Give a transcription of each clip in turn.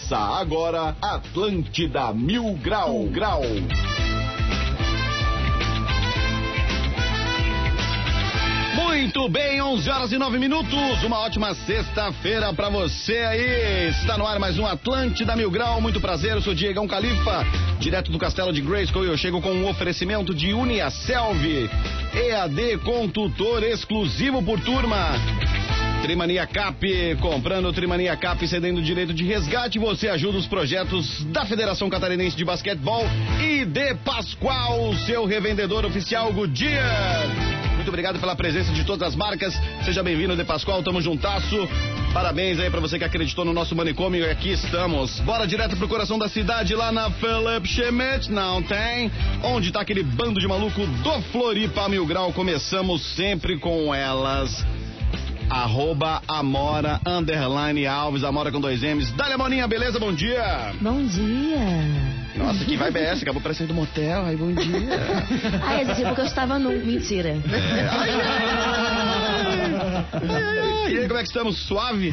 Começa agora Atlântida Mil Grau Grau. Muito bem, 11 horas e 9 minutos. Uma ótima sexta-feira para você aí. Está no ar mais um Atlântida Mil Grau. Muito prazer, eu sou Diegão Califa, direto do Castelo de Grayskull. Eu chego com um oferecimento de Uniaselv, EAD com tutor exclusivo por turma. Trimania Cap, comprando Trimania Cap, cedendo direito de resgate, você ajuda os projetos da Federação Catarinense de Basquetebol e de Pascoal, seu revendedor oficial Goodyear. Muito obrigado pela presença de todas as marcas. Seja bem-vindo, De Pascoal, tamo juntasso. Parabéns aí pra você que acreditou no nosso manicômio e aqui estamos. Bora direto pro coração da cidade, lá na Philip Schmidt, não tem? Onde tá aquele bando de maluco do Floripa Mil Grau? Começamos sempre com elas arroba Amora, underline Alves, Amora com dois M's. Dale, Moninha, beleza? Bom dia. Bom dia. Nossa, que vai BS, acabou parecendo motel, aí bom dia. Ah, é porque eu estava nu. Mentira. É, ai, ai, ai, e aí, como é que estamos? Suave?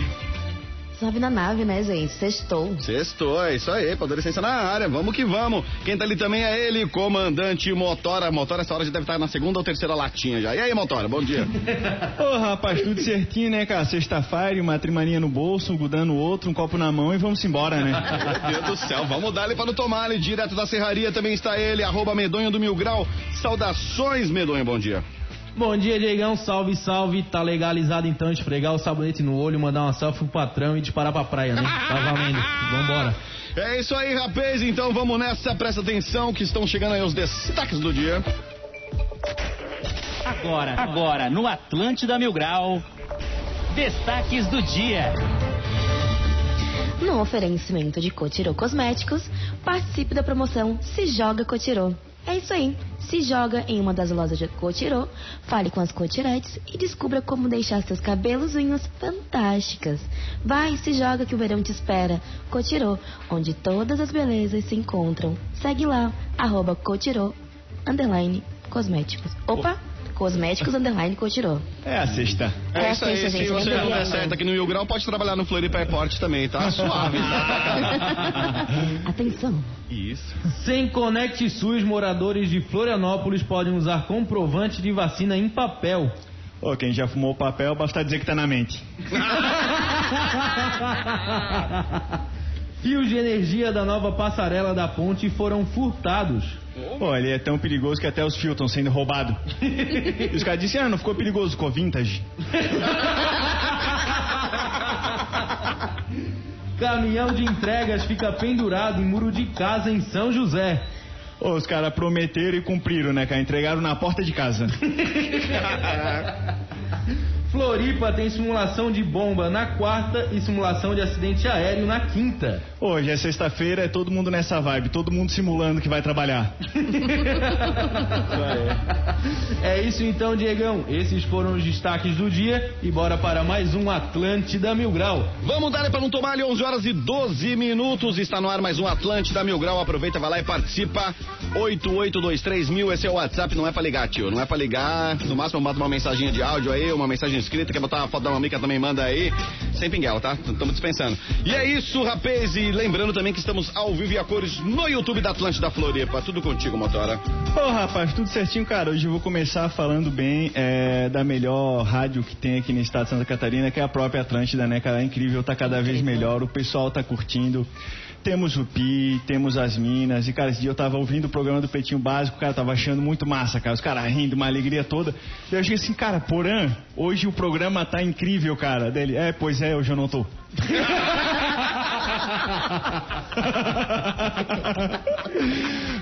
Sobe na nave, né, gente? Sextou. Sextou, é isso aí, adolescência na área, vamos que vamos. Quem tá ali também é ele, comandante Motora. Motora, essa hora já deve estar na segunda ou terceira latinha já. E aí, Motora, bom dia. Ô, oh, rapaz, tudo certinho, né, cara? Sexta-feira, uma trimaninha no bolso, um gudando no outro, um copo na mão e vamos embora, né? Meu Deus do céu, vamos dar ele para não tomar ali, direto da serraria também está ele, arroba Medonho do Mil Grau. Saudações, Medonho, bom dia. Bom dia, Diegão. Salve, salve. Tá legalizado então esfregar o sabonete no olho, mandar uma selfie pro patrão e disparar pra praia, né? Tá valendo. Vambora. É isso aí, rapaz. Então vamos nessa. Presta atenção que estão chegando aí os destaques do dia. Agora, agora, no Atlântida Mil Grau. Destaques do dia. No oferecimento de Cotirô Cosméticos, participe da promoção Se Joga Cotirô. É isso aí. Se joga em uma das lojas de Cotirô, fale com as cotiretes e descubra como deixar seus cabelos unhas fantásticas. Vai, se joga que o verão te espera. Cotirô, onde todas as belezas se encontram. Segue lá, arroba Cotirô, underline, cosméticos. Opa! Cosméticos Underline Cotirô. É a sexta. É, É isso aí. sexta, Se gente, você lembra não der certo aqui no Mil Grau, pode trabalhar no Floripa Airport também, tá? Suave. tá? Atenção. Isso. Sem Conect SUS, moradores de Florianópolis podem usar comprovante de vacina em papel. Ô, quem já fumou papel, basta dizer que tá na mente. Fios de energia da nova passarela da ponte foram furtados. Pô, ele é tão perigoso que até os fios estão sendo roubados. e os caras disseram, ah, não ficou perigoso, ficou vintage. Caminhão de entregas fica pendurado em muro de casa em São José. Ô, os caras prometeram e cumpriram, né, cara? Entregaram na porta de casa. Floripa tem simulação de bomba na quarta e simulação de acidente aéreo na quinta. Hoje é sexta-feira, é todo mundo nessa vibe, todo mundo simulando que vai trabalhar. É isso então, Diegão. Esses foram os destaques do dia e bora para mais um Atlântida Mil Grau. Vamos dar para não tomar ali 11 horas e 12 minutos. Está no ar mais um Atlântida Mil Grau. Aproveita, vai lá e participa. 8823 mil, esse é o WhatsApp, não é pra ligar, tio. Não é pra ligar. No máximo, manda uma mensagem de áudio aí, uma mensagem escrita. Quer botar uma foto da mamica também, manda aí. Sem pinguela, tá? Estamos dispensando. E é isso, rapaz. E lembrando também que estamos ao vivo e a cores no YouTube da Atlântida Floripa. Tudo contigo, motora. Ô, rapaz, tudo certinho, cara. Hoje eu vou começar falando bem é, da melhor rádio que tem aqui no estado de Santa Catarina, que é a própria Atlântida, né, cara? É incrível, tá cada vez melhor, o pessoal tá curtindo. Temos o Pi, temos as Minas, e cara, esse dia eu tava ouvindo o programa do Pretinho Básico, cara, tava achando muito massa, cara, os caras rindo, uma alegria toda. E eu achei assim, cara, Porã, hoje o programa tá incrível, cara. Dele, é, pois é, hoje eu não tô.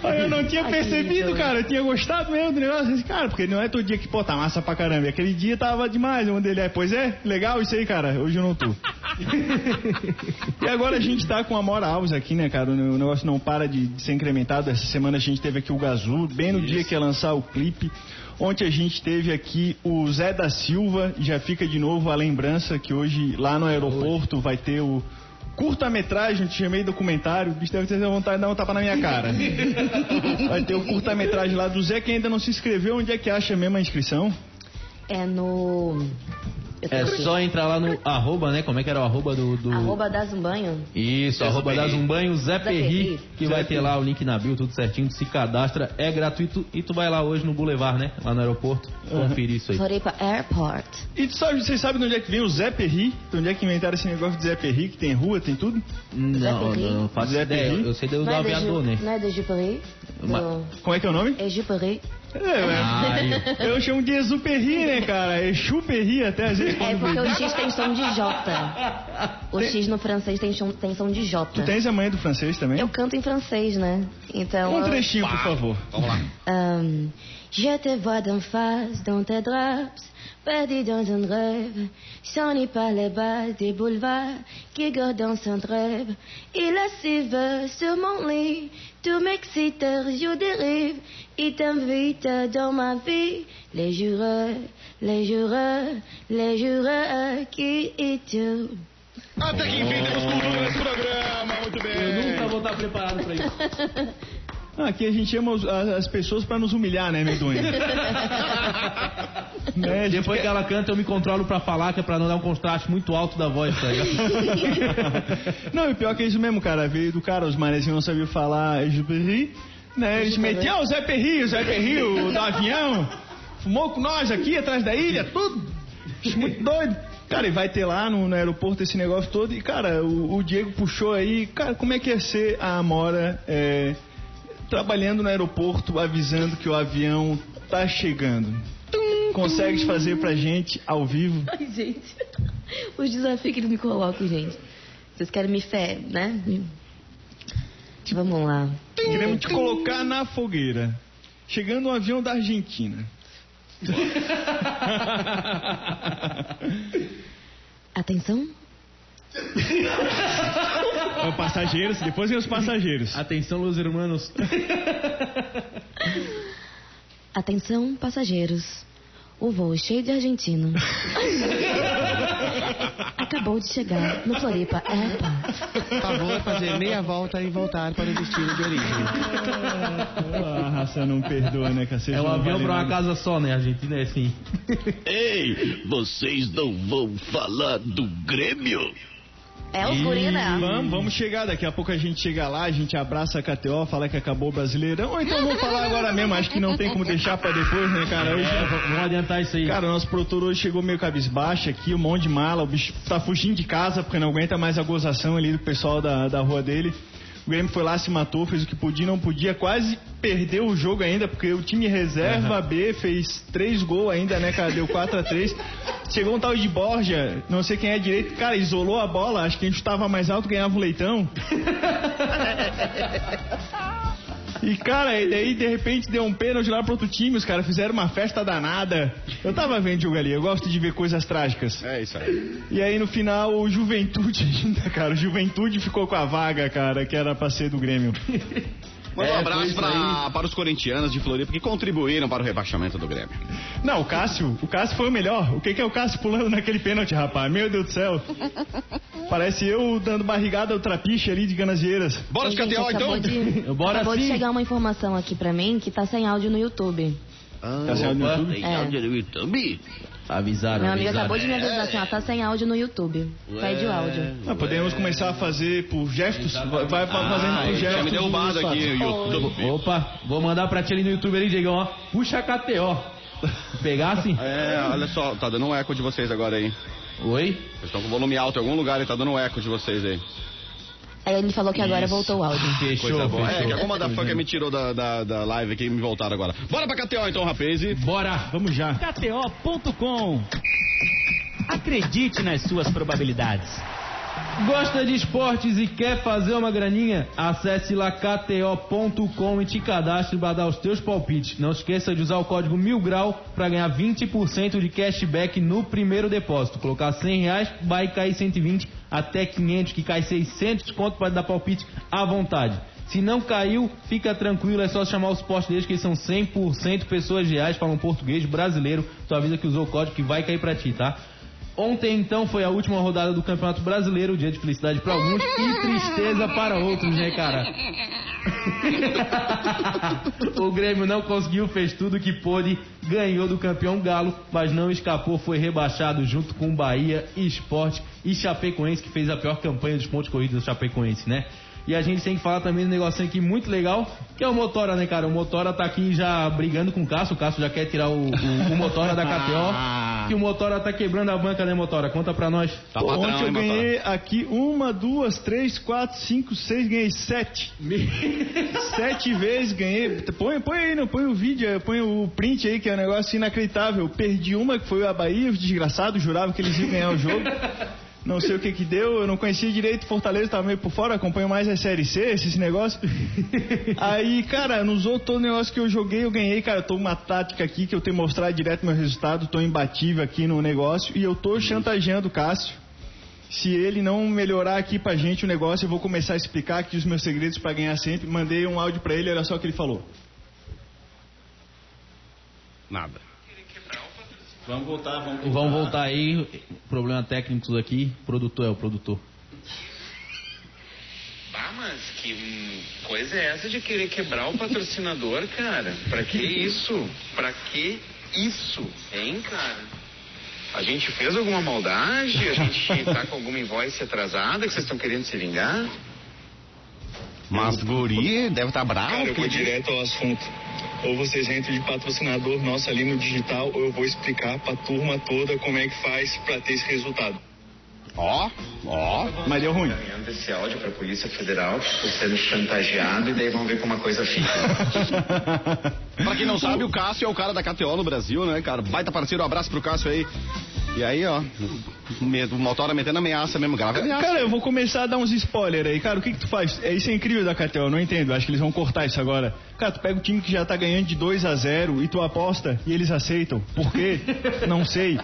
Aí eu não tinha percebido, cara. Eu tinha gostado mesmo do negócio. Assim, cara, porque não é todo dia que, pô, tá massa pra caramba. E aquele dia tava demais. Onde ele é, pois é, legal isso aí, cara. Hoje eu não tô. e agora a gente tá com a Mora Alves aqui, né, cara? O negócio não para de, de ser incrementado. Essa semana a gente teve aqui o Gazu, bem no dia que ia lançar o clipe. Ontem a gente teve aqui o Zé da Silva. Já fica de novo a lembrança que hoje lá no aeroporto vai ter o curta-metragem, te chamei documentário, o bicho deve ter vontade de dar um tapa na minha cara. Vai ter o curta-metragem lá do Zé que ainda não se inscreveu. Onde é que acha mesmo a inscrição? É no. É só entrar lá no arroba, né? Como é que era o arroba do. do... Arroba das um banho. Isso, Zé arroba Perri. das um banho, Zé Perri, Perri. que vai ter lá o link na bio, tudo certinho, tu se cadastra, é gratuito e tu vai lá hoje no Boulevard, né? Lá no aeroporto, conferir isso aí. Floripa Airport. E tu sabe, vocês sabem de onde é que vem o Zé Perri? De onde é que inventaram esse negócio de Zé Perri, que tem rua, tem tudo? Não, Perri? não faço Zé ideia, Perri? eu sei do, do Não é, aviador, né? não é de Juperri? Ma- Do... Como é que é o nome? É? É, é. Eu chamo de Exuperri, né, cara? Perri até às vezes. É porque o X tem som de J. O X no francês tem som, tem som de J. Tu tens a manhã do francês também? Eu canto em francês, né? Então. Um eu- trechinho, por favor. Vamos lá. Euh, je te vois d'en face dans tes draps, perdu dans un rêve. N'est pas les bas des boulevards qui gardent son rêve. Il assiste sur mon lit, tout m'excite, je dérive. Il t'invite dans ma vie, les jureurs, les jureurs, les jureurs qui et tu. Até que enfim temos cultura nesse programa, muito bem. eu nunca vou estar preparado pra isso. Ah, Aqui a gente chama os- as, as pessoas pra nos humilhar, né, medonho? né, Depois que ela canta, eu me controlo pra falar, que é pra não dar um contraste muito alto da voz, tá? Não, e pior que é isso mesmo, cara. Veio do cara, os manezinhos não sabiam falar Exuperri, né? Eles metiam o Zé Perri, o Zé Perri, o do avião. Fumou com nós aqui atrás da ilha, tudo. Muito doido. Cara, e vai ter lá no, no aeroporto esse negócio todo. E, cara, o, o Diego puxou aí. Cara, como é que ia ser a Amora é, trabalhando no aeroporto, avisando que o avião tá chegando? Consegues fazer pra gente ao vivo? Ai, gente. Os desafios que eles me colocam, gente. Vocês querem me fé, né? Vamos lá. Queremos te colocar na fogueira. Chegando um avião da Argentina. Atenção. É o passageiros, depois vem os passageiros. Atenção, los hermanos. Atenção, passageiros. O voo é cheio de argentino. Acabou de chegar no Floripa Airport. Favor fazer meia volta e voltar para o destino de origem. Ah, a raça não perdoa, né, cacete? É um avião vale pra uma casa só, né? A Argentina é assim. Ei, vocês não vão falar do Grêmio? É os guri, né? Vamos, vamos chegar, daqui a pouco a gente chega lá, a gente abraça a KTO, fala que acabou o Brasileirão, ou então vamos falar agora mesmo, acho que não tem como deixar pra depois, né, cara? Hoje, É, vamos adiantar isso aí. Cara, o nosso produtor hoje chegou meio cabisbaixo aqui, um monte de mala, o bicho tá fugindo de casa porque não aguenta mais a gozação ali do pessoal da, da rua dele. O Grêmio foi lá, se matou, fez o que podia, não podia, quase perdeu o jogo ainda, porque o time reserva B fez três gols ainda, né, cara? Deu 4 a 3 Chegou um tal de Borja, não sei quem é direito, cara, isolou a bola, acho que a gente tava mais alto, ganhava o leitão. E, cara, e daí de repente deu um pênalti lá pro outro time, os caras fizeram uma festa danada. Eu tava vendo o jogo ali, eu gosto de ver coisas trágicas. É isso aí. E aí no final o Juventude ainda, cara, o Juventude ficou com a vaga, cara, que era pra ser do Grêmio. Manda um É, abraço pra, para os corintianos de Floripa que contribuíram para o rebaixamento do Grêmio. Não, o Cássio, o Cássio foi o melhor. O que, que é o Cássio pulando naquele pênalti, rapaz? Meu Deus do céu. Parece eu dando barrigada ao trapiche ali de Ganasieiras. Bora de KTO então? de, Bora acabou de sim. chegar uma informação aqui pra mim que tá sem áudio no YouTube. Tá saindo no Opa. YouTube? Tem É. áudio no YouTube? Avisaram, Meu amigo avisaram. acabou de me avisar assim, ó, tá sem áudio no YouTube. Pede o áudio. Ah, podemos começar a fazer por gestos? Vai, vai fazendo Ah, por ele gestos. tinha me derrubado aqui o YouTube. Opa, vou mandar pra ti ali no YouTube ali, Diegão, ó. Puxa a KTO. Pegasse? É, olha só, tá dando um eco de vocês agora aí. Oi? Vocês estão com volume alto em algum lugar e tá dando um eco de vocês aí. Aí ele falou que agora voltou o áudio. Fechou, Coisa boa. É, fechou. que alguma da fucker me tirou da, da, da live aqui e me voltaram agora. Bora pra KTO então, rapaz. E Bora! Vamos já. KTO.com. Acredite nas suas probabilidades. Gosta de esportes e quer fazer uma graninha? Acesse lá kto.com e te cadastre para dar os teus palpites. Não esqueça de usar o código mil grau para ganhar 20% de cashback no primeiro depósito. Colocar 100 reais, vai cair 120 até 500, que cai 600 conto para dar palpite à vontade. Se não caiu, fica tranquilo, é só chamar os postos deles que eles são 100% pessoas reais, falam português brasileiro. Tu avisa que usou o código que vai cair para ti, tá? Ontem, então, foi a última rodada do Campeonato Brasileiro, dia de felicidade para alguns e tristeza para outros, né, cara? o Grêmio não conseguiu, fez tudo que pôde, ganhou do campeão Galo, mas não escapou, foi rebaixado junto com Bahia, Esporte e Chapecoense, que fez a pior campanha dos pontos corridos do Chapecoense, né? E a gente tem que falar também do negocinho aqui muito legal, que é o Motora, né, cara? O Motora tá aqui já brigando com o Cássio, o Cássio já quer tirar o, o, o Motora da KTO, que o Motora tá quebrando a banca, né, Motora? Conta pra nós. Tá Pô, patrão, Ontem eu hein, Motora? ganhei aqui uma, duas, três, quatro, cinco, seis, ganhei sete. Sete vezes ganhei. Põe, põe aí, não põe o vídeo, põe o print aí, que é um negócio inacreditável. Perdi uma, que foi a Bahia, os desgraçados, jurava que eles iam ganhar o jogo. Não sei o que que deu, eu não conhecia direito Fortaleza, tava meio por fora, acompanho mais a Série C, esse negócio. Aí, cara, nos outros todo negócio que eu joguei, eu ganhei, cara, tô uma tática aqui que eu tenho mostrado direto meu resultado, tô imbatível aqui no negócio e eu tô chantageando o Cássio. Se ele não melhorar aqui pra gente o negócio, eu vou começar a explicar aqui os meus segredos pra ganhar sempre. Mandei um áudio pra ele, olha só o que ele falou. Nada. Vamos voltar, vamos Vamos voltar aí, problema técnicos aqui, produtor é o produtor. Ah, mas que coisa é essa de querer quebrar o patrocinador, cara? Pra que isso? Pra que isso? Hein, cara? A gente fez alguma maldade? A gente tá com alguma invoice atrasada que vocês estão querendo se vingar? Mas guri deve estar bravo. Cara, eu vou direto ao assunto. Ou vocês entram de patrocinador nosso ali no digital, ou eu vou explicar pra turma toda como é que faz pra ter esse resultado. Ó, ó. Mas deu ruim. Enviando esse áudio pra Polícia Federal, tô sendo chantageado e daí vamos ver como a coisa fica. Pra quem não sabe, o Cássio é o cara da KTO no Brasil, né, cara? Baita parceiro, um abraço pro Cássio aí. E aí, ó, me- o Motora metendo ameaça mesmo, grave ameaça. Cara, eu vou começar a dar uns spoilers aí. Cara, o que que tu faz? É, isso é incrível da KTO, eu não entendo. Acho que eles vão cortar isso agora. Cara, tu pega o time que já tá ganhando de 2 a 0 e tu aposta e eles aceitam. Por quê? não sei.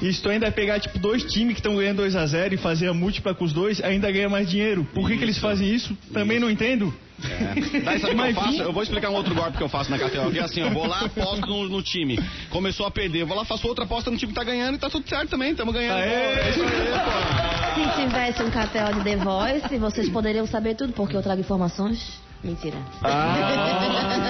E se tu ainda pegar, tipo, dois times que estão ganhando 2 a 0 e fazer a múltipla com os dois, ainda ganha mais dinheiro. Por que, que eles fazem isso? Também não entendo. É. Daí sabe o que eu faço? Eu vou explicar um outro golpe que eu faço na KTO. Que é assim, eu vou lá, aposto no, no time. Começou a perder, eu vou lá, faço outra aposta no time que tá ganhando e tá tudo certo também, tamo ganhando. Aê! É isso aí, pô. Se tivesse um KTO de The Voice, vocês poderiam saber tudo, porque eu trago informações. Mentira. Ah.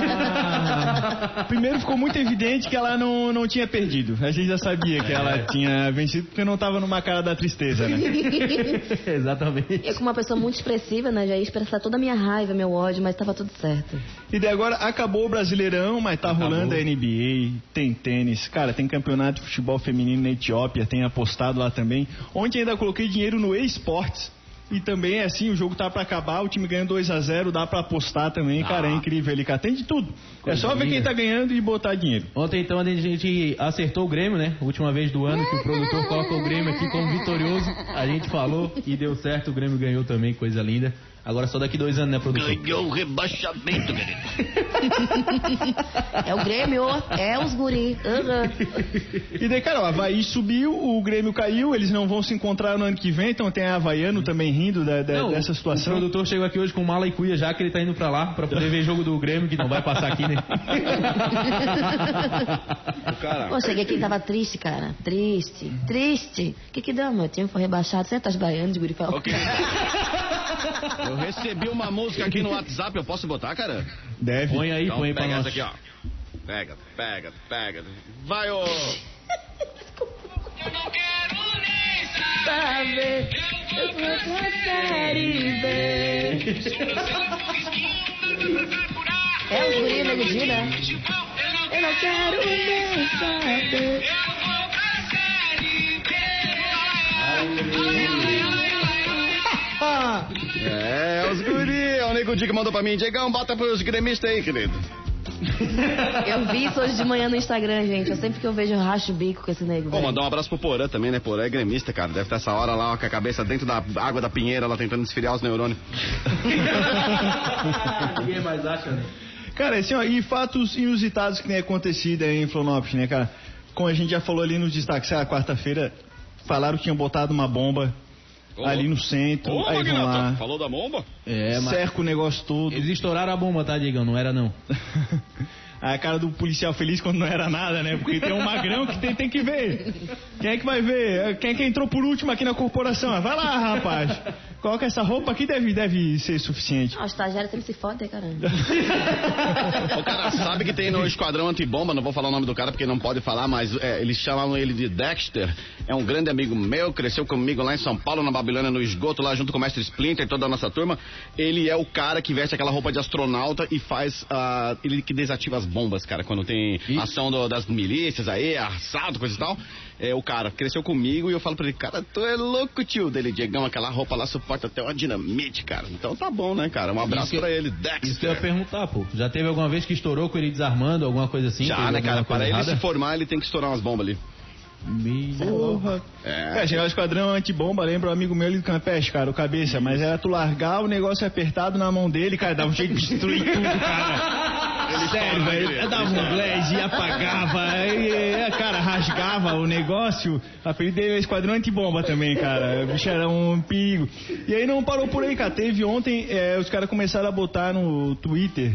Primeiro ficou muito evidente que ela não, não tinha perdido. A gente já sabia que ela tinha vencido porque não tava numa cara da tristeza, né? Exatamente. Eu, como uma pessoa muito expressiva, né, já ia expressar toda a minha raiva, meu ódio, mas tava tudo certo. E daí agora acabou o Brasileirão, mas tá rolando a NBA, tem tênis, cara, tem campeonato de futebol feminino na Etiópia, tem apostado lá também. Ontem ainda coloquei dinheiro no eSports. E também é assim, o jogo tá pra acabar, o time ganha 2 a 0 dá pra apostar também, cara, é incrível, ele cara, tem de tudo. é Coisa só ver quem tá ganhando e botar dinheiro. Ontem, então, a gente acertou o Grêmio, né? Última vez do ano que o produtor colocou o Grêmio aqui como vitorioso. A gente falou e deu certo, o Grêmio ganhou também, coisa linda. Agora só daqui dois anos, né, produtor? Ganhou o rebaixamento, querido. É o Grêmio, é os guri. Uhum. E daí, cara, o Havaí subiu, o Grêmio caiu, eles não vão se encontrar no ano que vem, então tem a Havaiano também rindo da- da- Não, dessa O situação. produtor chegou aqui hoje com mala e cuia já que ele tá indo pra lá pra poder ver jogo do Grêmio, que não vai passar aqui, né? Cara, Pô, cheguei aqui e tava triste, cara. Triste, triste. O que que deu, meu time foi rebaixado. Você tá baianos de guri pra ok. Eu recebi uma música aqui no WhatsApp, eu posso botar, cara? Deve. Põe aí, Então põe aí pra pega nós. essa aqui, ó. Pega, pega, pega. Vai, ô! saber. Eu vou pra série B. É os guri, nego Di, né? Eu não quero nem saber. É, os guri, é o Nego Di que mandou pra mim. Diegão, bota pros gremistas aí, querido. Eu vi isso hoje de manhã no Instagram, gente. Eu sempre que eu vejo eu racho o bico com esse nego. Pô, mandar um abraço pro Porã também, né? Porã é gremista, cara. Deve estar essa hora lá ó, com a cabeça dentro da água da pinheira, lá tentando esfriar os neurônios. Ninguém mais acha, né? Cara, assim, ó, e fatos inusitados que tem acontecido aí em Florianópolis, né, cara? Como a gente já falou ali nos destaques, ah, quarta-feira falaram que tinham botado uma bomba Ali no centro, Ô, aí vão lá, falou da bomba? É, mas cerca o negócio todo. eles estouraram a bomba, tá, Diegão? Não era não. a cara do policial feliz quando não era nada, né? Porque tem um magrão que tem, tem que ver. Quem é que vai ver? Quem é que entrou por último aqui na corporação? Ah, Vai lá, rapaz. Coloca essa roupa aqui, deve, deve ser suficiente. Ah, o estagiário sempre se fode, caramba. O cara sabe que tem no Esquadrão Antibomba, não vou falar o nome do cara porque não pode falar, mas é, eles chamavam ele de Dexter. É um grande amigo meu, cresceu comigo lá em São Paulo, na Babilônia, no esgoto, lá junto com o mestre Splinter e toda a nossa turma. Ele é o cara que veste aquela roupa de astronauta e faz. ah, ele que desativa as bombas, cara, quando tem ação do- das milícias aí, assalto, coisa e tal. É o cara, cresceu comigo e eu falo pra ele, cara, tu é louco, tio. Dele, Diegão, aquela roupa lá suporta até uma dinamite, cara. Então tá bom, né, cara? Um abraço Isso pra ele, Dexter. Isso que eu ia perguntar, pô. Já teve alguma vez que estourou com ele desarmando, alguma coisa assim? Já, né, cara? Para ele errada? se formar, ele tem que estourar umas bombas ali. Porra. É, chegar o esquadrão antibomba, lembra um amigo meu ali do Campeste, cara, o cabeça, mas era tu largar o negócio apertado na mão dele, cara, dava um jeito de destruir tudo, cara. Sério, velho, ele dava um glaze e apagava, e, e, cara, rasgava o negócio. O apelido dele é esquadrão antibomba também, cara. O bicho era um perigo. E aí não parou por aí, cara. Teve ontem, é, os caras começaram a botar no Twitter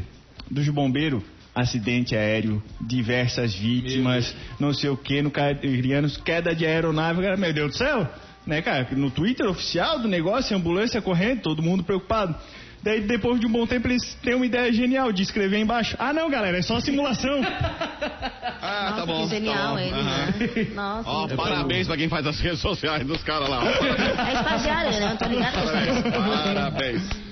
dos bombeiros acidente aéreo, diversas vítimas, não sei o que, no Cairianos, queda de aeronave, cara, meu Deus do céu, né, cara? No Twitter oficial do negócio, ambulância correndo, todo mundo preocupado. Daí, depois de um bom tempo, eles têm uma ideia genial de escrever embaixo. Ah, não, galera, é só simulação. Ah, Nossa, tá bom. que genial tá bom. ele, Aham. né? Nossa. Ó, parabéns pra quem faz as redes sociais dos caras lá. ó. É estagiário, né? Eu tô ligado é Parabéns. Parabéns.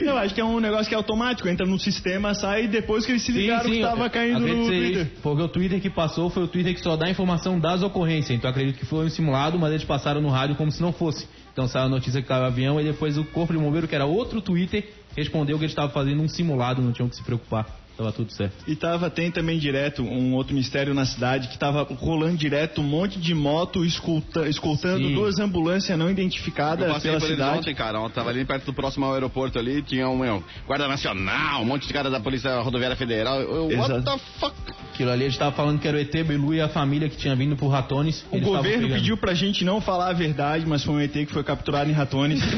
Eu acho que é um negócio que é automático, entra no sistema, sai depois que eles se ligaram que tava caindo no Twitter. isso, Porque o Twitter que passou foi o Twitter que só dá informação das ocorrências. Então acredito que foi um simulado, mas eles passaram no rádio como se não fosse. Então saiu a notícia que tava avião e depois o Corpo de Bombeiro, que era outro Twitter, respondeu que eles estavam fazendo um simulado, não tinham que se preocupar. Tava tudo certo. E tava, tem também direto um outro mistério na cidade que tava rolando direto um monte de moto escolta- escoltando Sim. duas ambulâncias não Eu identificadas passei pela por cidade. ontem, cara. Eu tava ali perto do próximo aeroporto ali, tinha um meu, guarda nacional, um monte de cara da Polícia Rodoviária Federal. Eu, what the fuck? Aquilo ali, eles estavam falando que era o ET Bilu e a família que tinha vindo por Ratones. O governo pediu pra gente não falar a verdade, mas foi um ET que foi capturado em Ratones.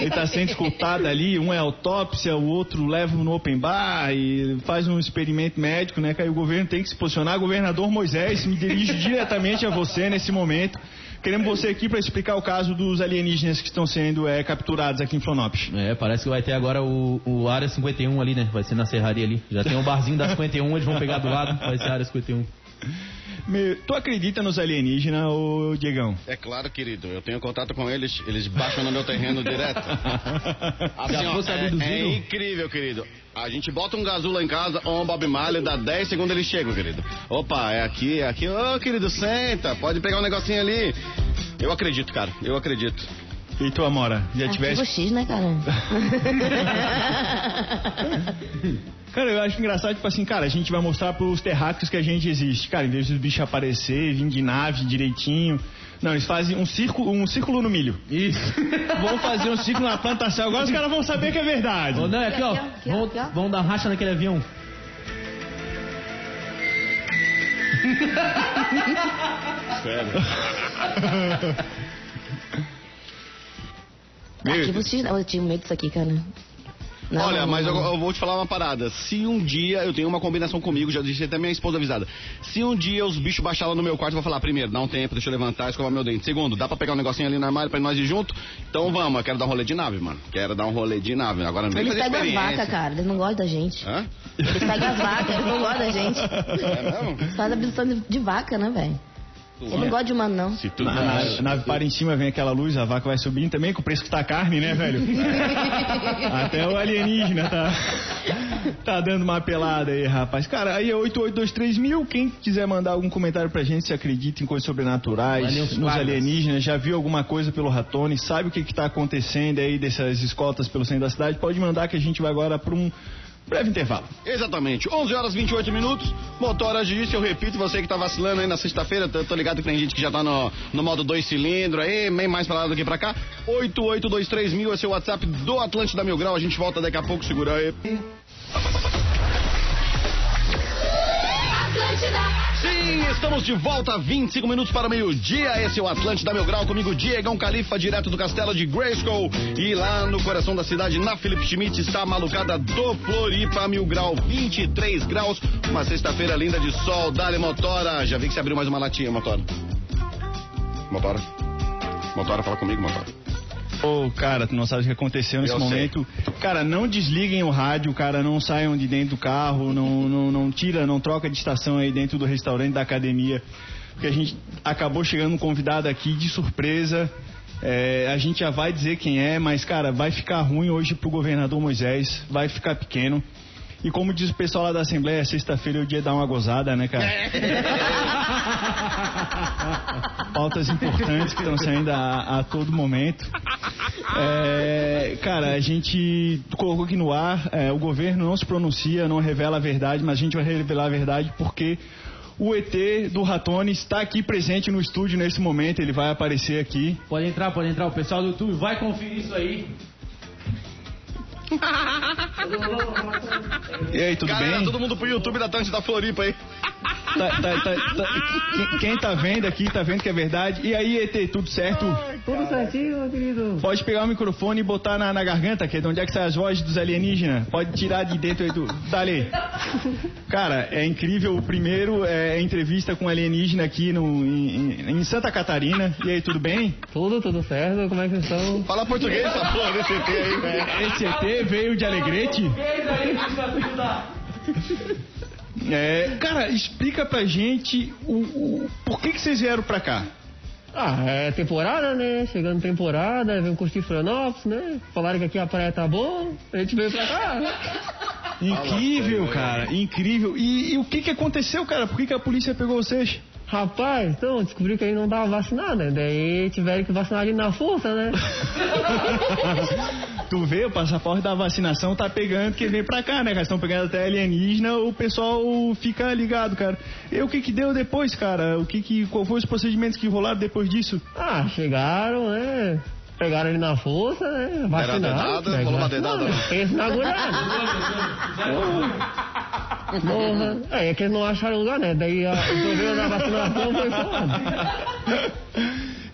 Ele tá sendo escutado ali, um é autópsia, o outro leva no open bar e faz um experimento médico, né? Que aí o governo tem que se posicionar. Governador Moisés, me dirijo diretamente a você nesse momento. Queremos você aqui para explicar o caso dos alienígenas que estão sendo é, capturados aqui em Florianópolis. É, parece que vai ter agora o, o Área 51 ali, né? Vai ser na serraria ali. Já tem o barzinho da 51, eles vão pegar do lado, vai ser a Área 51. Meu, tu acredita nos alienígenas, ô Diegão? É claro, querido. Eu tenho contato com eles, eles baixam no meu terreno direto. Assim, Já ó, é, é incrível, querido. A gente bota um gazu lá em casa ou um Bob Marley, dá 10 segundos eles chegam, querido. Opa, é aqui, é aqui. Ô, querido, senta. Pode pegar um negocinho ali. Eu acredito, cara. Eu acredito. E tu, Amora, já Arquivo tivesse... X, né, cara? Cara, eu acho engraçado, tipo assim, cara, a gente vai mostrar pros terráqueos que a gente existe. Cara, em vez dos bichos aparecer, vir de nave direitinho. Não, eles fazem um círculo, um círculo no milho. Isso. Vão fazer um círculo na plantação. Agora os caras vão saber que é verdade. Ô, não, é aqui, ó. Vão, aqui, ó. vão dar racha naquele avião. Meu, eu tinha medo disso aqui, cara. Não, Olha, não, mas não, eu, eu vou te falar uma parada. Se um dia eu tenho uma combinação comigo, já disse até minha esposa avisada. Se um dia os bichos baixarem lá no meu quarto, eu vou falar: primeiro, dá um tempo, deixa eu levantar, escovar meu dente. Segundo, dá pra pegar um negocinho ali no armário pra nós ir junto? Então vamos, eu quero dar um rolê de nave, mano. Quero dar um rolê de nave. Agora não vem Eles pegam as vacas, cara. Eles não gostam da gente. Hã? Eles pegam as vacas, eles não gostam da gente. É mesmo? Faz abdução de, de vaca, né, velho? Eles não gostam de humano, não. Se tu Na, na- a nave para em cima, vem aquela luz, a vaca vai subindo também, com o preço que tá a carne, né, velho? Até o alienígena tá, tá dando uma pelada aí, rapaz. Cara, aí é 8823 mil. Quem quiser mandar algum comentário pra gente, se acredita em coisas sobrenaturais, Valeu, nos alienígenas, já viu alguma coisa pelo Ratone, sabe o que que tá acontecendo aí dessas escoltas pelo centro da cidade, pode mandar que a gente vai agora pra um breve intervalo. Exatamente, 11 horas 28 minutos. Motora disse, eu repito, você que tá vacilando aí na sexta-feira, tô, tô ligado que tem gente que já tá no, no modo dois cilindros aí, bem mais pra lá do que pra cá. 8823 mil, esse é o WhatsApp do Atlântida Mil Grau. A gente volta daqui a pouco, segura aí. Sim? Estamos de volta, 25 minutos para meio-dia. Esse é o Atlântida Meu Grau, comigo Diegão Califa, direto do castelo de Grayskull. E lá no coração da cidade, na Felipe Schmidt, está a malucada do Floripa, Mil Grau, 23 graus. Uma sexta-feira linda de sol. Dale, motora. Já vi que você abriu mais uma latinha, motora. Motora. Motora, fala comigo, motora. Ô, cara, tu não sabe o que aconteceu nesse Eu sei. momento. Cara, não desliguem o rádio, cara, não saiam de dentro do carro, não, não, não tira, não troca de estação aí dentro do restaurante da academia. Porque a gente acabou chegando um convidado aqui de surpresa. É, a gente já vai dizer quem é, mas, cara, vai ficar ruim hoje pro governador Moisés, vai ficar pequeno. E como diz o pessoal lá da Assembleia, sexta-feira é o dia de dar uma gozada, né, cara? Pautas importantes que estão saindo a, a todo momento. É, cara, a gente colocou aqui no ar, é, o governo não se pronuncia, não revela a verdade, mas a gente vai revelar a verdade porque o ET do Ratone está aqui presente no estúdio nesse momento, ele vai aparecer aqui. Pode entrar, pode entrar. O pessoal do YouTube vai conferir isso aí. E aí, tudo Galera, bem? todo mundo pro YouTube da Atlântida da Floripa aí. Tá- tá- tá- tá- quem- tá vendo aqui, tá vendo que é verdade. E aí, ET, tudo certo? Tudo certinho, meu querido. Pode pegar o microfone e botar na, na garganta, que é de onde é que saem as vozes dos alienígenas. Pode tirar de dentro aí do. Dali. Cara, é incrível. O primeiro é a entrevista com um alienígena aqui no, em, em Santa Catarina. E aí, tudo bem? Tudo, tudo certo. Como é que estão? Fala português essa porra desse ET aí, velho. Esse ET veio de Alegrete? É, cara, explica pra gente o, o- por que, que vocês vieram pra cá. Ah, é temporada, né? Chegando temporada, vem curtir Florianópolis, né? Falaram que aqui a praia tá boa, a gente veio pra cá. Incrível, cara, incrível. E, e o que que aconteceu, cara? Por que, que a polícia pegou vocês? Rapaz, então, descobri que aí não dava vacinado, né? Daí tiveram que vacinar ali na força, né? Tu vê, o passaporte da vacinação tá pegando quem vem pra cá, né? cara? Estão pegando até alienígena, o pessoal fica ligado, cara. E o que que deu depois, cara? O que que, qual foi os procedimentos que rolaram depois disso? Ah, chegaram, né? Pegaram ele na força, né? Vacinaram. dedada, né? rolou uma dedada, né? Pensa na agulhada. Porra. É, é que eles não acharam lugar, né? Daí a, o problema da vacinação foi foda.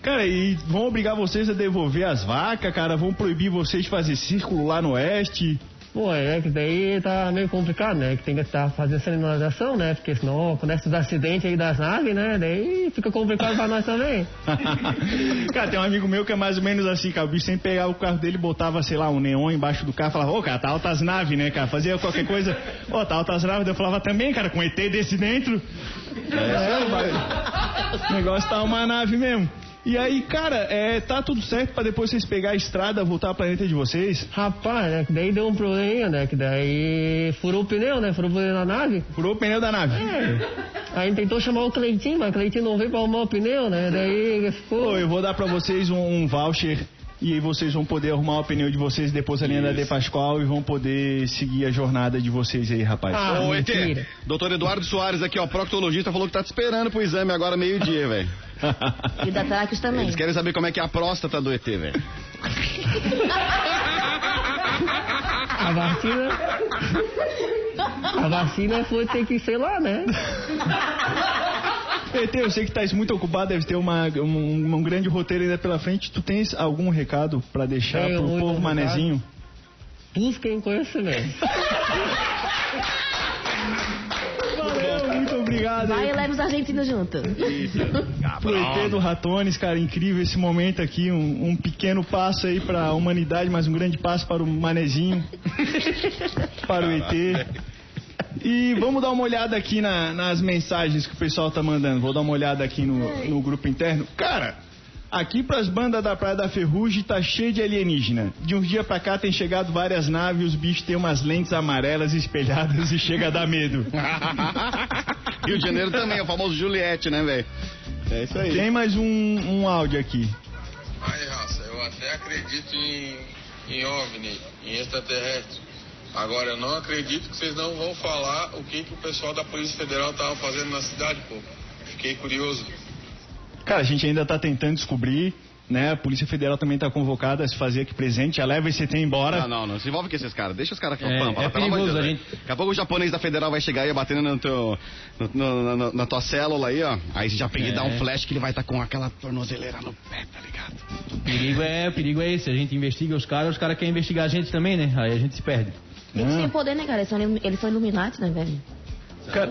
Cara, e vão obrigar vocês a devolver as vacas, cara? Vão proibir vocês de fazer círculo lá no oeste? Pô, é que daí tá meio complicado, né? Que tem que estar fazendo sinalização, né? Porque senão acontece os acidentes aí das naves, né? Daí fica complicado pra nós também. cara, tem um amigo meu que é mais ou menos assim, cara. O bicho sempre pegava o carro dele, botava, sei lá, um neon embaixo do carro, falava, ô, cara, tá altas naves, né, cara? Fazia qualquer coisa, ó, tá altas naves. Eu falava também, cara, com ET desse dentro. É, vai- o negócio tá uma nave mesmo. E aí, cara, é, tá tudo certo pra depois vocês pegar a estrada, voltar ao planeta de vocês? Rapaz, né? Que daí deu um problema, né? Que daí furou o pneu, né? Furou o pneu da nave. Furou o pneu da nave. É. Aí tentou chamar o Cleitinho, mas o Cleitinho não veio pra arrumar o pneu, né? Daí ficou. Pô, eu vou dar pra vocês um, um voucher e aí vocês vão poder arrumar o pneu de vocês depois ali na De Pascoal e vão poder seguir a jornada de vocês aí, rapaz. Ah, Ô, ET, doutor Eduardo Soares aqui, ó, proctologista, falou que tá te esperando pro exame agora meio-dia, velho. E da Tráqueos também. Eles querem saber como é que é a próstata do ET, velho. A vacina. A vacina foi ter que, sei lá, né? ET, eu sei que tá muito ocupado, deve ter uma, um, um grande roteiro ainda pela frente. Tu tens algum recado pra deixar pro povo manezinho? Busquem conhecimento. Obrigado Vai aí e leva os argentinos junto. pro ET do Ratones, cara, incrível esse momento aqui, um, um pequeno passo aí pra humanidade, mas um grande passo para o manezinho, para o ET. E vamos dar uma olhada aqui na- nas mensagens que o pessoal tá mandando. Vou dar uma olhada aqui no, no grupo interno. Cara, aqui pras bandas da Praia da Ferrugem tá cheio de alienígena. De uns dias pra cá tem chegado várias naves e os bichos têm umas lentes amarelas espelhadas e chega a dar medo. Rio de Janeiro também, é o famoso Juliette, né, velho? É isso aí. Tem mais um, um áudio aqui. Aí, raça, eu até acredito em, em OVNI, em extraterrestre. Agora, eu não acredito que vocês não vão falar o que, que o pessoal da Polícia Federal tava fazendo na cidade, pô. Fiquei curioso. Cara, a gente ainda tá tentando descobrir. Né? A Polícia Federal também está convocada a se fazer aqui presente. Já leva esse ET embora. Não, não, não se envolve com esses caras. Deixa os caras É, pampa, é pelo amor de perigoso, Deus, a gente- Daqui a pouco o japonês da Federal vai chegar aí batendo no teu, no- no- no- na tua célula aí, ó. Aí você já pega e dá É. um flash que ele vai estar com aquela tornozeleira no pé, tá ligado? O perigo é, o perigo é esse. A gente investiga os caras, os caras querem investigar a gente também, né? Aí a gente se perde. Eles Ah. têm poder, né, cara? Eles são, eles são Illuminati, né, velho?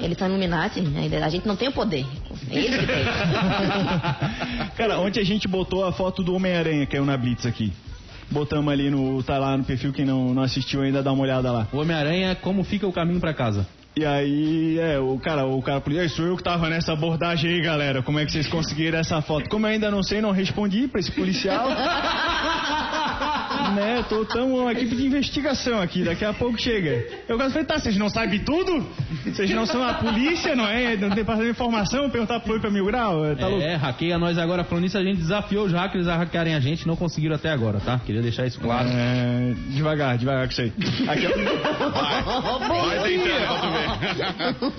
Eles são Illuminati, ainda- a gente não tem o poder. É eles que têm. Cara, ontem a gente botou a foto do Homem-Aranha que caiu na Blitz aqui. Botamos ali no. tá lá no perfil, quem não, não assistiu ainda dá uma olhada lá. O Homem-Aranha, como fica o caminho pra casa? E aí, é, o cara, o cara "Ei, sou eu que tava nessa abordagem aí, galera. Como é que vocês conseguiram essa foto? Como eu ainda não sei, não respondi pra esse policial. né, tô tão uma equipe de investigação aqui, daqui a pouco chega. Eu quase falei, tá, vocês não sabem tudo? Vocês não são a polícia, não é? Não tem passando informação, perguntar pro pra mil grau? É, Tá louco? é, hackeia nós agora. Falando nisso, a gente desafiou os hackers a hackearem a gente. Não conseguiram até agora, tá? Queria deixar isso claro. É, devagar, devagar com isso aí. Aqui, ó. Vai tentando pra tu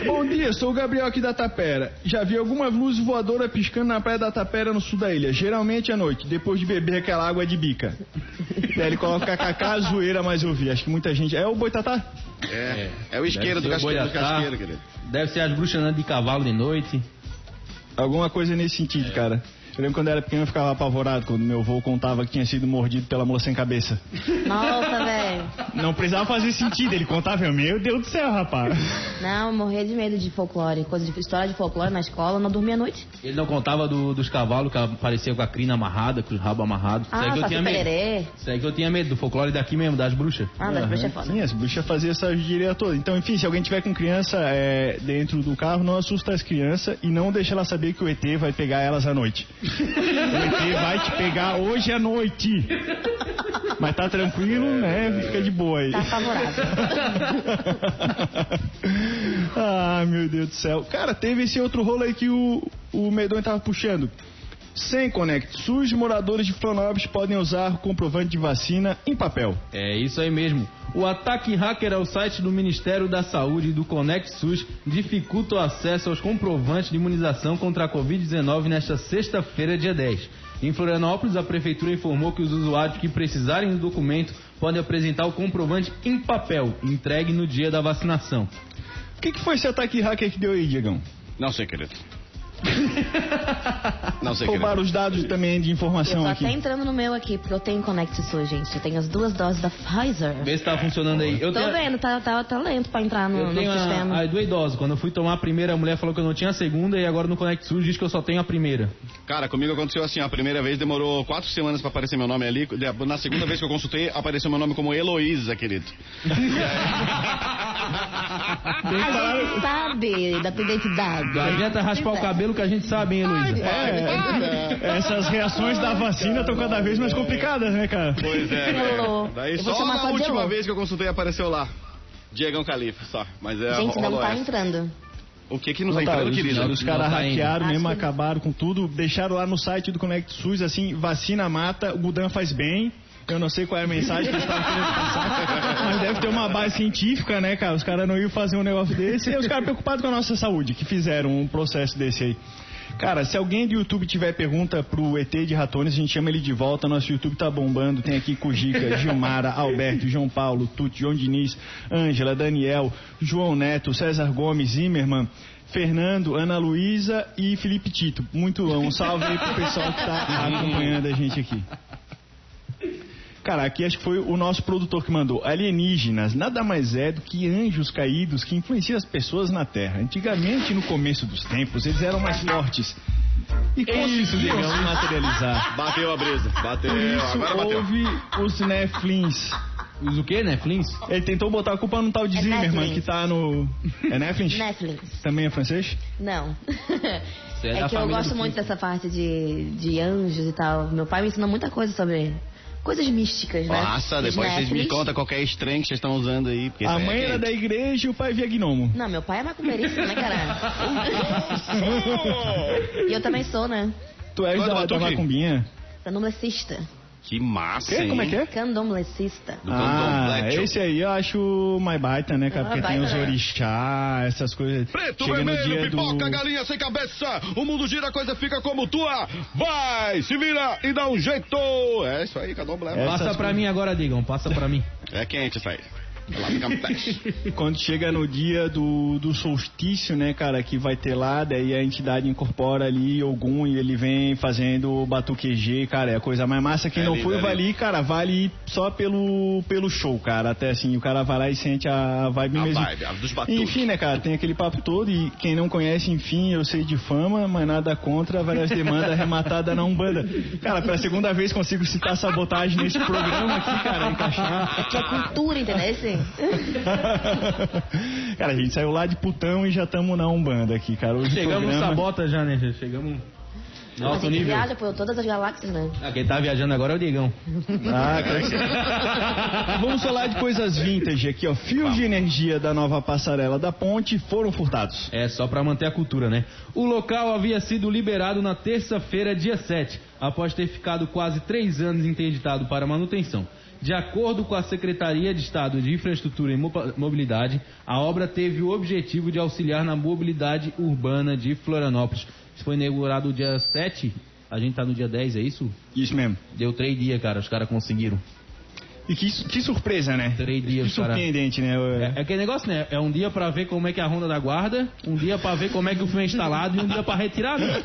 ver. Bom dia, sou o Gabriel aqui da Tapera. Já vi algumas luzes voadoras piscando na praia da Tapera no sul da ilha, geralmente à noite, depois de beber aquela água de bica. E aí ele coloca kkk, zoeira, mas eu vi. Acho que muita gente. É o Boitatá? É, é o isqueiro do casqueiro, do casqueiro, querido. Deve ser as bruxas andando de cavalo de noite. Alguma coisa nesse sentido, cara. Eu lembro quando eu era pequeno eu ficava apavorado quando meu avô contava que tinha sido mordido pela moça sem cabeça. Nossa, velho. Não precisava fazer sentido, ele contava, eu, meu Deus do céu, rapaz. Não, eu morria de medo de folclore, coisa de história de folclore na escola, não dormia à noite. Ele não contava do- dos cavalos que apareciam com a crina amarrada, com os rabos amarrados. Isso aí Ah, que eu tinha medo. Isso aí que eu tinha medo, do folclore daqui mesmo, das bruxas. Ah, das bruxas é foda. Sim, as bruxas faziam essa gíria toda. Então, enfim, se alguém tiver com criança é, dentro do carro, não assusta as crianças e não deixa ela saber que o ET vai pegar elas à noite. O ET vai te pegar hoje à noite. Mas tá tranquilo, né? Fica de boa aí. Tá favorável. ah, meu Deus do céu. Cara, teve esse outro rolo aí que o, o Medonho tava puxando. Sem Conect SUS, moradores de Florianópolis podem usar o comprovante de vacina em papel. É isso aí mesmo. O ataque hacker ao site do Ministério da Saúde e do Conect SUS dificulta o acesso aos comprovantes de imunização contra a Covid-19 nesta sexta-feira, dia 10. Em Florianópolis, a prefeitura informou que os usuários que precisarem do documento podem apresentar o comprovante em papel, entregue no dia da vacinação. O que, que foi esse ataque hacker que deu aí, Diegão? Não sei, querido. Não sei. Roubaram os dados também de Eu informação tô aqui. até entrando no meu aqui, porque eu tenho Connect SUS, gente. Eu tenho as duas doses da Pfizer. Vê se tá funcionando aí. Eu Tô tenho- vendo, tá, tá, tá lento pra entrar no, Eu no tenho sistema. a, a do idoso. Quando eu fui tomar a primeira, a mulher falou que eu não tinha a segunda e agora no Conect SUS diz que eu só tenho a primeira. Cara, comigo aconteceu assim, a primeira vez demorou quatro semanas pra aparecer meu nome ali. Na segunda vez que eu consultei, apareceu meu nome como Heloísa, querido. A gente sabe da tua identidade. Não adianta raspar o cabelo que a gente sabe, hein, Heloísa? É, essas reações da vacina estão cada vez mais complicadas, né, cara? Pois é, velho. Daí só na última vez que eu consultei apareceu lá. Diegão Califa, só. Mas é Gente, não tá entrando. O que que não tá Não tá, entrando, os, querido? os caras Não tá indo. hackearam Acho mesmo, que- acabaram com tudo, deixaram lá no site do Conect SUS, assim, vacina mata, o Gudan faz bem. Eu não sei qual é a mensagem que eles estavam querendo passar, mas deve ter uma base científica, né, cara? Os caras não iam fazer um negócio desse e os caras preocupados com a nossa saúde, que fizeram um processo desse aí. Cara, se alguém do YouTube tiver pergunta pro ET de Ratones, a gente chama ele de volta. Nosso YouTube tá bombando. Tem aqui Cujica, Gilmara, Alberto, João Paulo, Tuti, João Diniz, Ângela, Daniel, João Neto, César Gomes, Zimmermann, Fernando, Ana Luísa e Felipe Tito. Muito um salve aí pro pessoal que tá acompanhando a gente aqui. Cara, aqui acho que foi o nosso produtor que mandou. Alienígenas nada mais é do que anjos caídos que influenciam as pessoas na Terra. Antigamente, no começo dos tempos, eles eram mais fortes. E conseguiam se materializar. Bateu a brisa. Bateu. Por isso Agora bateu. houve os Neflins. Os o quê, Flins? Ele tentou botar a culpa no tal de É Zimmerman, que tá no... É Neflins? Netflix. Também é francês? Não. É É que eu gosto muito dessa parte de, de anjos e tal. Meu pai me ensinou muita coisa sobre coisas místicas, né? Nossa, Os depois vocês me contam qualquer estranho que vocês estão usando aí. A aí mãe é era da igreja e o pai via gnomo. Não, meu pai é macumbeirista, né, cara? e eu também sou, né? Tu és Quando da, eu tô da aqui? macumbinha? Que massa, Que? hein? Como é que é? Candomblessista. Do Ah, candomblé, esse aí eu acho mais baita, né, cara? Ah, Porque tem os né? orixá, essas coisas. Preto, Chega no vermelho, dia pipoca, do... galinha sem cabeça. O mundo gira, a coisa fica como tua. Vai, se vira e dá um jeito. É isso aí, candomblé. Passa pra coisas. mim agora, digam, passa pra mim. É quente isso aí. Lá do Campeche. Quando chega no dia do, do solstício, né, cara, que vai ter lá, daí a entidade incorpora ali Ogum e ele vem fazendo o batuqueje, cara, é a coisa mais massa. Quem É não lindo, foi, é vai ali, cara, vai ali só pelo, pelo show, cara. Até assim, o cara vai lá e sente a vibe A mesmo. vibe, a dos batuques. Enfim, né, cara, tem aquele papo todo e quem não conhece, enfim, eu sei de fama, mas nada contra, várias demandas arrematadas na Umbanda. Cara, pela segunda vez consigo citar sabotagem nesse programa aqui, cara, encaixar. Que é cultura, entendeu? Cara, a gente saiu lá de putão e já estamos na Umbanda aqui, cara. Hoje Chegamos no programa... sabota já, né? Já chegamos no A gente nível. viaja por todas as galáxias, né? Ah, quem tá viajando agora é o Digão. Ah, cara. Vamos falar de coisas vintage aqui, ó. Fios de energia da nova passarela da ponte foram furtados. É, só pra manter a cultura, né? O local havia sido liberado na terça-feira, dia 7, após ter ficado quase três anos interditado para manutenção. De acordo com a Secretaria de Estado de Infraestrutura e Mo- Mobilidade, a obra teve o objetivo de auxiliar na mobilidade urbana de Florianópolis. Isso foi inaugurado dia 7, a gente tá no dia 10, é isso? Isso mesmo. Deu três dias, cara, os caras conseguiram. E que, que surpresa, né? Três dias, Que cara. surpreendente, né? É, é aquele negócio, né? É um dia pra ver como é que é a ronda da guarda, um dia pra ver como é que o fio é instalado e um dia pra retirar, né?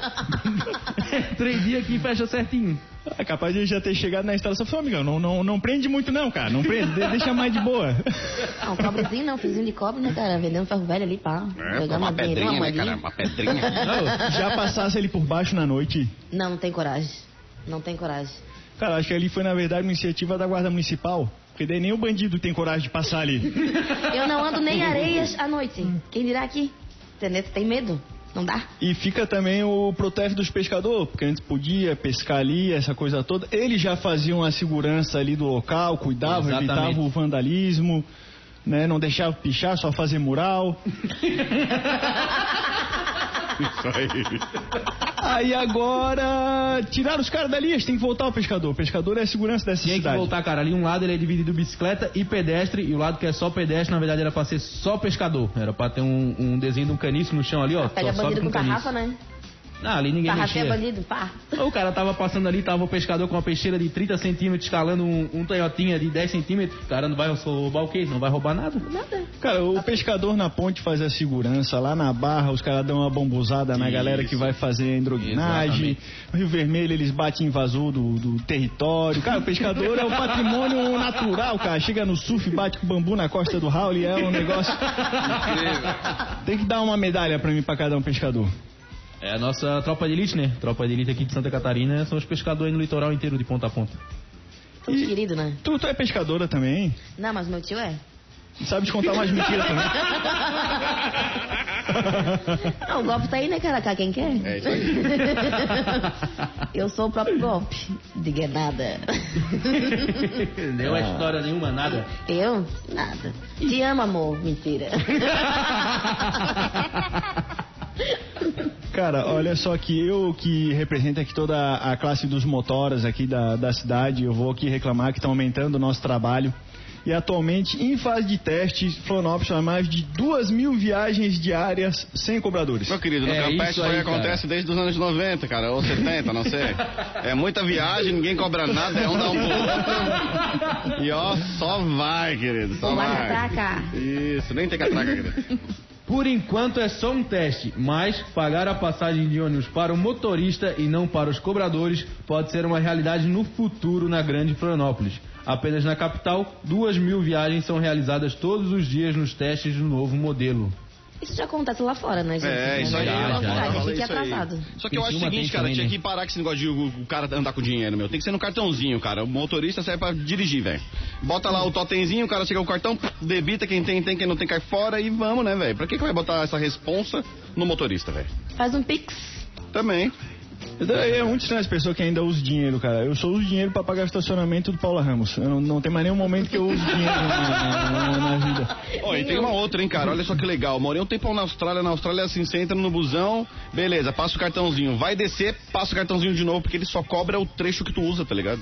Três dias que fecha certinho. É capaz de eu já ter chegado na instalação e falar, amigão, não, não, não prende muito não, cara. Não prende, de- deixa mais de boa. Ah, um cobrezinho, não, fiozinho de cobre, né, cara? Vendendo ferro velho ali, pá. É, uma dinheirinha, pedrinha, né, cara? Uma pedrinha. Já passasse ele por baixo na noite. Não, não tem coragem. Não tem coragem. Cara, acho que ali foi, na verdade, uma iniciativa da Guarda Municipal. Porque daí nem o bandido tem coragem de passar ali. Eu não ando nem areias à noite. Quem dirá aqui? Entendeu? Tem medo? Não dá? E fica também o protesto dos pescadores, porque antes podia pescar ali, essa coisa toda. Eles já faziam a segurança ali do local, cuidavam, Exatamente. evitavam o vandalismo, né? Não deixavam pichar, só fazer mural. Isso aí. Aí agora tiraram os caras dali, eles têm que voltar o pescador. O pescador é a segurança dessa que cidade. voltar, cara. Ali um lado ele é dividido bicicleta e pedestre, e o lado que é só pedestre, na verdade, era pra ser só pescador. Era pra ter um, um desenho de um caniço no chão ali, ó. Pega bandido com com caniço. tarrafa, né? Ah, ali ninguém Tarrafa é mexia. bandido, pá. O cara tava passando ali, tava o pescador com uma peixeira de 30 centímetros, escalando um, um Toyotinha de 10 centímetros. O cara não vai roubar o quê? Não vai roubar nada? Nada. Cara, o pescador na ponte faz a segurança, lá na barra os caras dão uma bombuzada na Isso. galera que vai fazer endroguinagem. Exatamente. No Rio Vermelho eles batem invasor do, do território. Cara, o pescador é o patrimônio natural, cara. Chega no surf, bate com bambu na costa do Raul é um negócio. Tem que dar uma medalha pra mim pra cada um pescador. É a nossa tropa de elite, né? Tropa de elite aqui de Santa Catarina são os pescadores no litoral inteiro de ponta a ponta. Tão querido, né? Tu, tu é pescadora também? Não, mas meu tio é. Sabe de contar umas mentiras também? Não, o golpe tá aí, né, cara? Cá quem quer? É isso aí. Eu sou o próprio golpe. Diga nada. Deu a história nenhuma, nada. Eu? Nada. Te amo, amor. Mentira. Cara, olha só que eu que represento aqui toda a classe dos motoras aqui da, da cidade, eu vou aqui reclamar que estão aumentando o nosso trabalho. E atualmente, em fase de teste, Florianópolis faz mais de duas mil viagens diárias sem cobradores. Meu querido, no É Campeche isso aí acontece desde os anos 90, cara, ou 70, não sei. É muita viagem, ninguém cobra nada, é um dá um pro outro. E ó, só vai, querido, só Vai vai. catraca. Isso, nem tem catraca, querido. Por enquanto é só um teste, mas pagar a passagem de ônibus para o motorista e não para os cobradores pode ser uma realidade no futuro na Grande Florianópolis. Apenas na capital, duas mil viagens são realizadas todos os dias nos testes do novo modelo. Isso já acontece lá fora, né, gente? É, isso aí. Não é já, novidade, já. a Falei gente é isso aí. atrasado. Só que eu acho o seguinte, cara, também, tinha né? que parar com esse negócio de o, o cara andar com dinheiro, meu. Tem que ser no cartãozinho, cara. O motorista serve pra dirigir, velho. Bota lá o totemzinho, o cara chega com o cartão, debita quem tem, tem, quem não tem, cai fora e vamos, né, velho? Pra que, que vai botar essa responsa no motorista, velho? Faz um pix. Também. É muito estranho as pessoas que ainda usam dinheiro, cara. Eu só uso dinheiro pra pagar o estacionamento do Paula Ramos. Eu não, não tem mais nenhum momento que eu uso dinheiro na, na- na vida. Ó, e tem uma outra, hein, cara. Olha só que legal. Morei um tempão na Austrália. Na Austrália, é assim, você entra no busão, beleza, passa o cartãozinho. Vai descer, passa o cartãozinho de novo, porque ele só cobra o trecho que tu usa, tá ligado?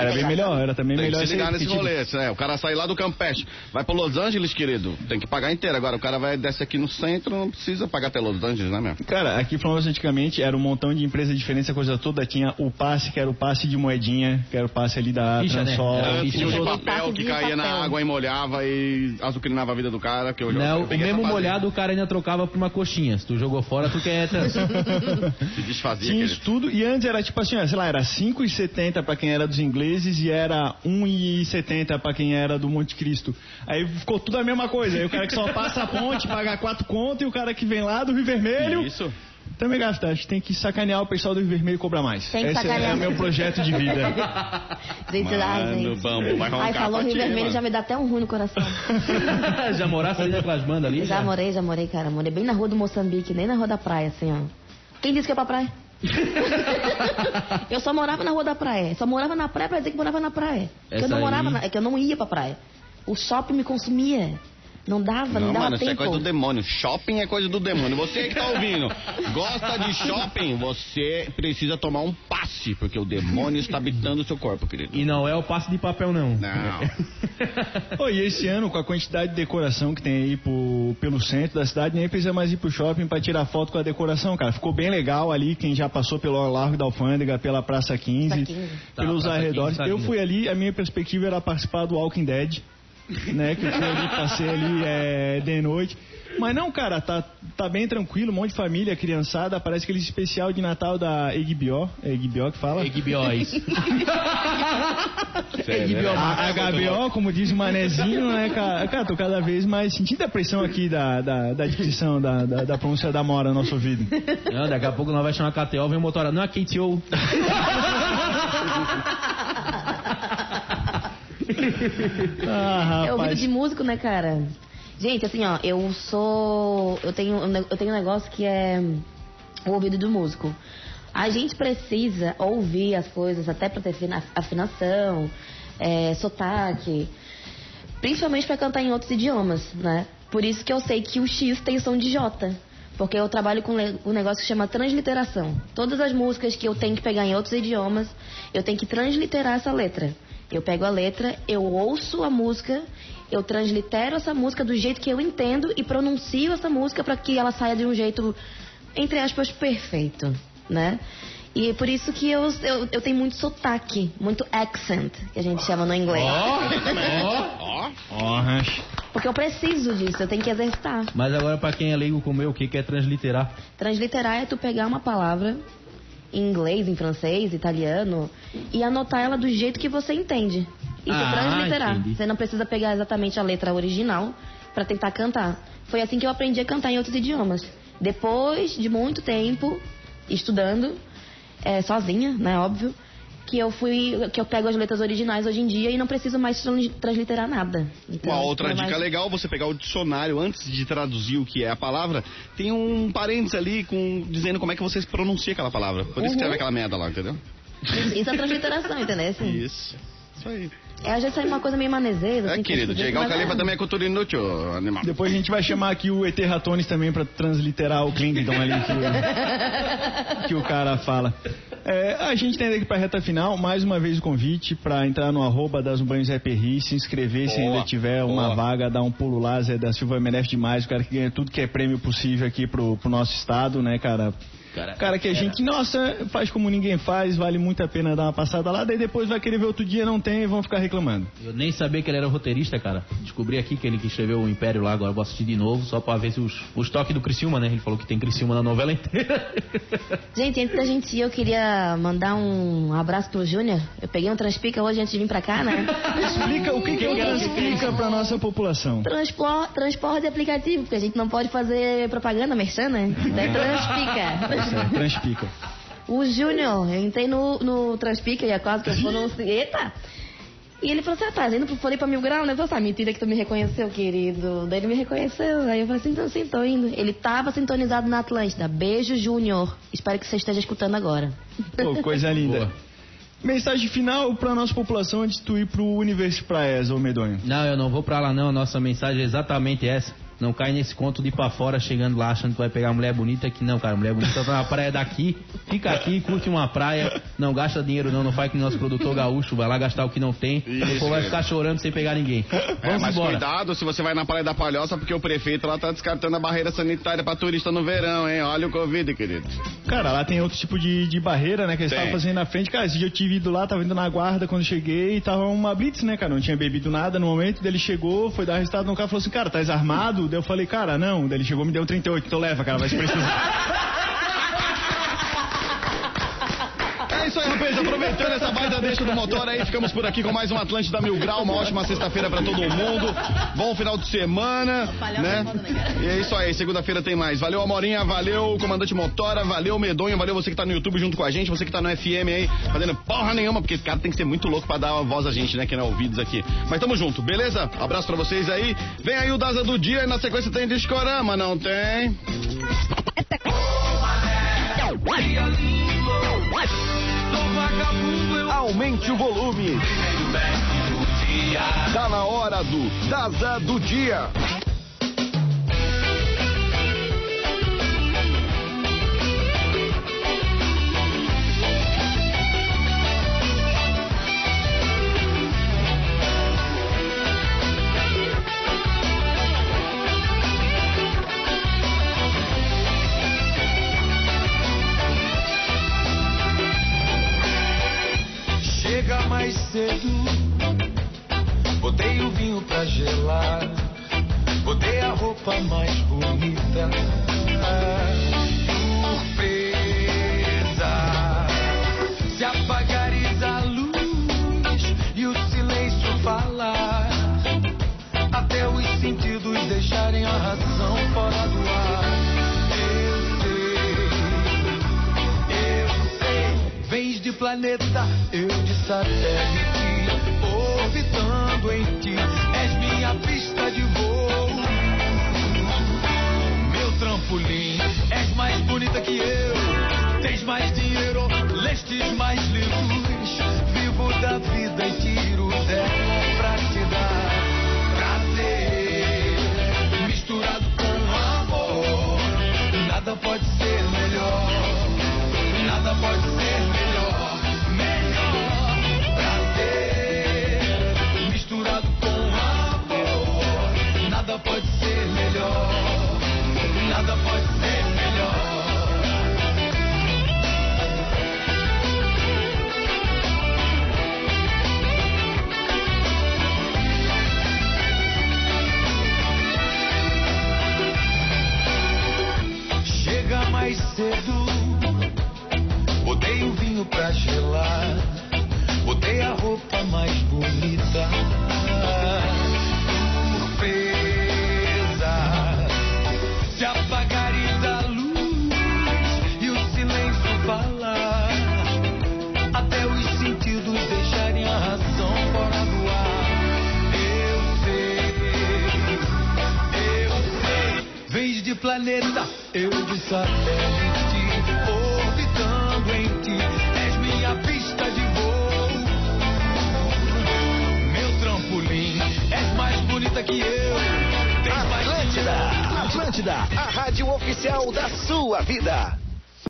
Era bem melhor, era também Tem melhor que se ligar esse- nesse tipo- rolê, né? O cara sai lá do Campeche, vai pra Los Angeles, querido, tem que pagar inteiro. Agora o cara vai desce aqui no centro, não precisa pagar até Los Angeles, né, meu? Cara, aqui Florianópolis antigamente era um montão de empresa diferente, essa coisa toda. Tinha o passe, que era o passe de moedinha, que era o passe ali da Ficha, né? Ficha. tinha um de papel que de caía na papel. água e molhava e azucrinava a vida do cara. Que eu já- Não, eu o mesmo molhado o cara ainda trocava por uma coxinha. Se tu jogou fora, tu quer. Se desfazia, Tinha isso tudo, e antes era tipo assim, ó, sei lá, era 5,70 pra quem era dos ingleses e era 1,70 pra quem era do Monte Cristo. Aí ficou tudo a mesma coisa. Aí o cara que só passa a ponte paga 4 conto e o cara que vem lá do Rio Vermelho Isso. também gasta. Acho que tem que sacanear o pessoal do Rio Vermelho e cobrar mais. Tem que Esse sacanear. é o meu projeto de vida. Gente, Mano, gente. bambu, vai Ai, falou Rio Vermelho, mano. já me dá até um ruim no coração. já morasse ali naquelas bandas ali? Já morei, já morei, cara. Morei bem na rua do Moçambique, nem na rua da praia, assim, ó. Quem disse que é pra praia? eu só morava na rua da praia. Só morava na praia pra dizer que morava na praia. Porque eu não aí- morava, na... é que eu não ia pra praia. O shopping me consumia. Não dava, não, Não, dava mano, isso é tempo. coisa do demônio. Shopping é coisa do demônio. Você que tá ouvindo, gosta de shopping, você precisa tomar um passe, porque o demônio está habitando o seu corpo, querido. E não é o passe de papel, não. Não. E esse ano, com a quantidade de decoração que tem aí pro- pelo centro da cidade, nem precisa mais ir pro shopping pra tirar foto com a decoração, cara. Ficou bem legal ali, quem já passou pelo Largo da Alfândega, pela Praça 15, Praça 15. pelos Tá, Praça 15 arredores. tá Eu fui ali, a minha perspectiva era participar do Walking Dead, né? Que eu fui ali, passei ali é, de noite. Mas não, cara, tá, tá bem tranquilo, um monte de família, criançada, parece aquele especial de Natal da Egbió, é Egbió que fala? Egbióis. Sério, A, a HBO, como diz o manezinho, né, cara? Cara, tô cada vez mais sentindo a pressão aqui da, da, da dicção, da, da, da pronúncia da mora no nosso ouvido. Não, daqui a pouco nós vai chamar KTO, vem o motora. Não é KTO. Ah, É ouvido rapaz. de músico, né, cara? Gente, assim, ó, eu sou. Eu tenho, um eu tenho um negócio que é o ouvido do músico. A gente precisa ouvir as coisas até pra ter fina- afinação, é, sotaque, principalmente pra cantar em outros idiomas, né? Por isso que eu sei que o X tem som de J. Porque eu trabalho com um negócio que chama transliteração. Todas as músicas que eu tenho que pegar em outros idiomas, eu tenho que transliterar essa letra. Eu pego a letra, eu ouço a música, eu translitero essa música do jeito que eu entendo e pronuncio essa música para que ela saia de um jeito, entre aspas, perfeito, né? E é por isso que eu, eu, eu tenho muito sotaque, muito accent, que a gente chama no inglês. Ó, Ó, rancho. Porque eu preciso disso, eu tenho que exercitar. Mas agora, pra quem é leigo como eu, o que que é transliterar? Transliterar é tu pegar uma palavra em inglês, em francês, italiano e anotar ela do jeito que você entende. Isso Ah, é transliterar. entendi. Você não precisa pegar exatamente a letra original para tentar cantar. Foi assim que eu aprendi a cantar em outros idiomas. Depois de muito tempo estudando, é, sozinha, né, óbvio, que eu fui, que eu pego as letras originais hoje em dia e não preciso mais trans- transliterar nada. Então, Uma outra dica mais- legal, você pegar o dicionário antes de traduzir o que é a palavra, tem um parênteses ali com, dizendo como é que você pronuncia aquela palavra. Por isso Uhum. escreve aquela merda lá, entendeu? Isso é transliteração, entendeu? Assim, Isso. Isso aí. É, às vezes sai uma coisa meio manezeira. É, assim, querido, que- Diego mas Califa é- também é cultura inútil, animal. Depois a gente vai chamar aqui o ET Ratones também pra transliterar o Klingon ali que, que o cara fala. É, a gente tem aqui pra reta final, mais uma vez o convite pra entrar no arroba das Banhos EPRI, se inscrever se Boa, ainda tiver uma boa. vaga, dar um pulo lá, Zé da Silva merece demais, o cara que ganha tudo que é prêmio possível aqui pro, pro nosso estado, né, cara? Cara que a gente, nossa, faz como ninguém faz, vale muito a pena dar uma passada lá, daí depois vai querer ver outro dia, não tem e vão ficar reclamando. Eu nem sabia que ele era roteirista, cara. Descobri aqui que ele que escreveu o Império lá, agora eu vou assistir de novo, só pra ver se os, os toques do Criciúma, né? Ele falou que tem Criciúma na novela inteira. Gente, antes da gente ir, eu queria mandar um abraço pro Júnior. Eu peguei um transpica hoje antes de vir pra cá, né? Explica o que, que é o transpica pra nossa população. Transpor, transporte aplicativo, porque a gente não pode fazer propaganda, merchan, né? É transpica. É, transpica. O Júnior, eu entrei no, no Transpica e é quase que eu pronunciei. Eita! E ele falou assim, tá indo pro Floripa Mil Grau, né? Eu falei assim, mentira que tu me reconheceu, querido. Daí ele me reconheceu. Aí eu falei assim, então sim, tô indo. Ele tava sintonizado na Atlântida. Beijo, Júnior. Espero que você esteja escutando agora. Pô, coisa linda. Boa. Mensagem final pra nossa população antes de tu ir pro Universo Praias, ô Medonho. Não, eu não vou pra lá não, a nossa mensagem é exatamente essa. Não cai nesse conto de ir pra fora chegando lá achando que vai pegar uma mulher bonita que não, cara, mulher bonita tá na praia daqui, fica aqui, curte uma praia, Não gasta dinheiro não, não faz que nosso produtor gaúcho vai lá gastar o que não tem. Isso, depois vai ficar chorando sem pegar ninguém. É, Vamos mas embora. cuidado se você vai na Praia da Palhoça, porque o prefeito lá tá descartando a barreira sanitária pra turista no verão, hein? Olha o Covid, querido. Cara, lá tem outro tipo de, de barreira, né? Que eles estavam fazendo na frente. Cara, esse dia eu tive ido lá, tava indo na guarda quando cheguei e tava uma blitz, né, cara? Não tinha bebido nada no momento. Daí ele chegou, foi dar resultado no carro falou assim, cara, tá armado? Daí eu falei, cara, não. Daí ele chegou me deu 38. Então leva, cara, vai se precisar. É isso aí, rapaz. Aproveitando essa baita deixa do motor aí, ficamos por aqui com mais um Atlântida Mil Grau. Uma ótima sexta-feira pra todo mundo. Bom final de semana, né? E é isso aí, segunda-feira tem mais. Valeu, Amorinha, valeu, comandante Motora, valeu, Medonho, valeu você que tá no YouTube junto com a gente, você que tá no FM aí, fazendo porra nenhuma, porque esse cara tem que ser muito louco pra dar a voz a gente, né? Que não é ouvidos aqui. Mas tamo junto, beleza? Abraço pra vocês aí. Vem aí o Daza do Dia e na sequência tem Discorama, não tem? Aumente o volume. Tá na hora do Daza do Dia. Mais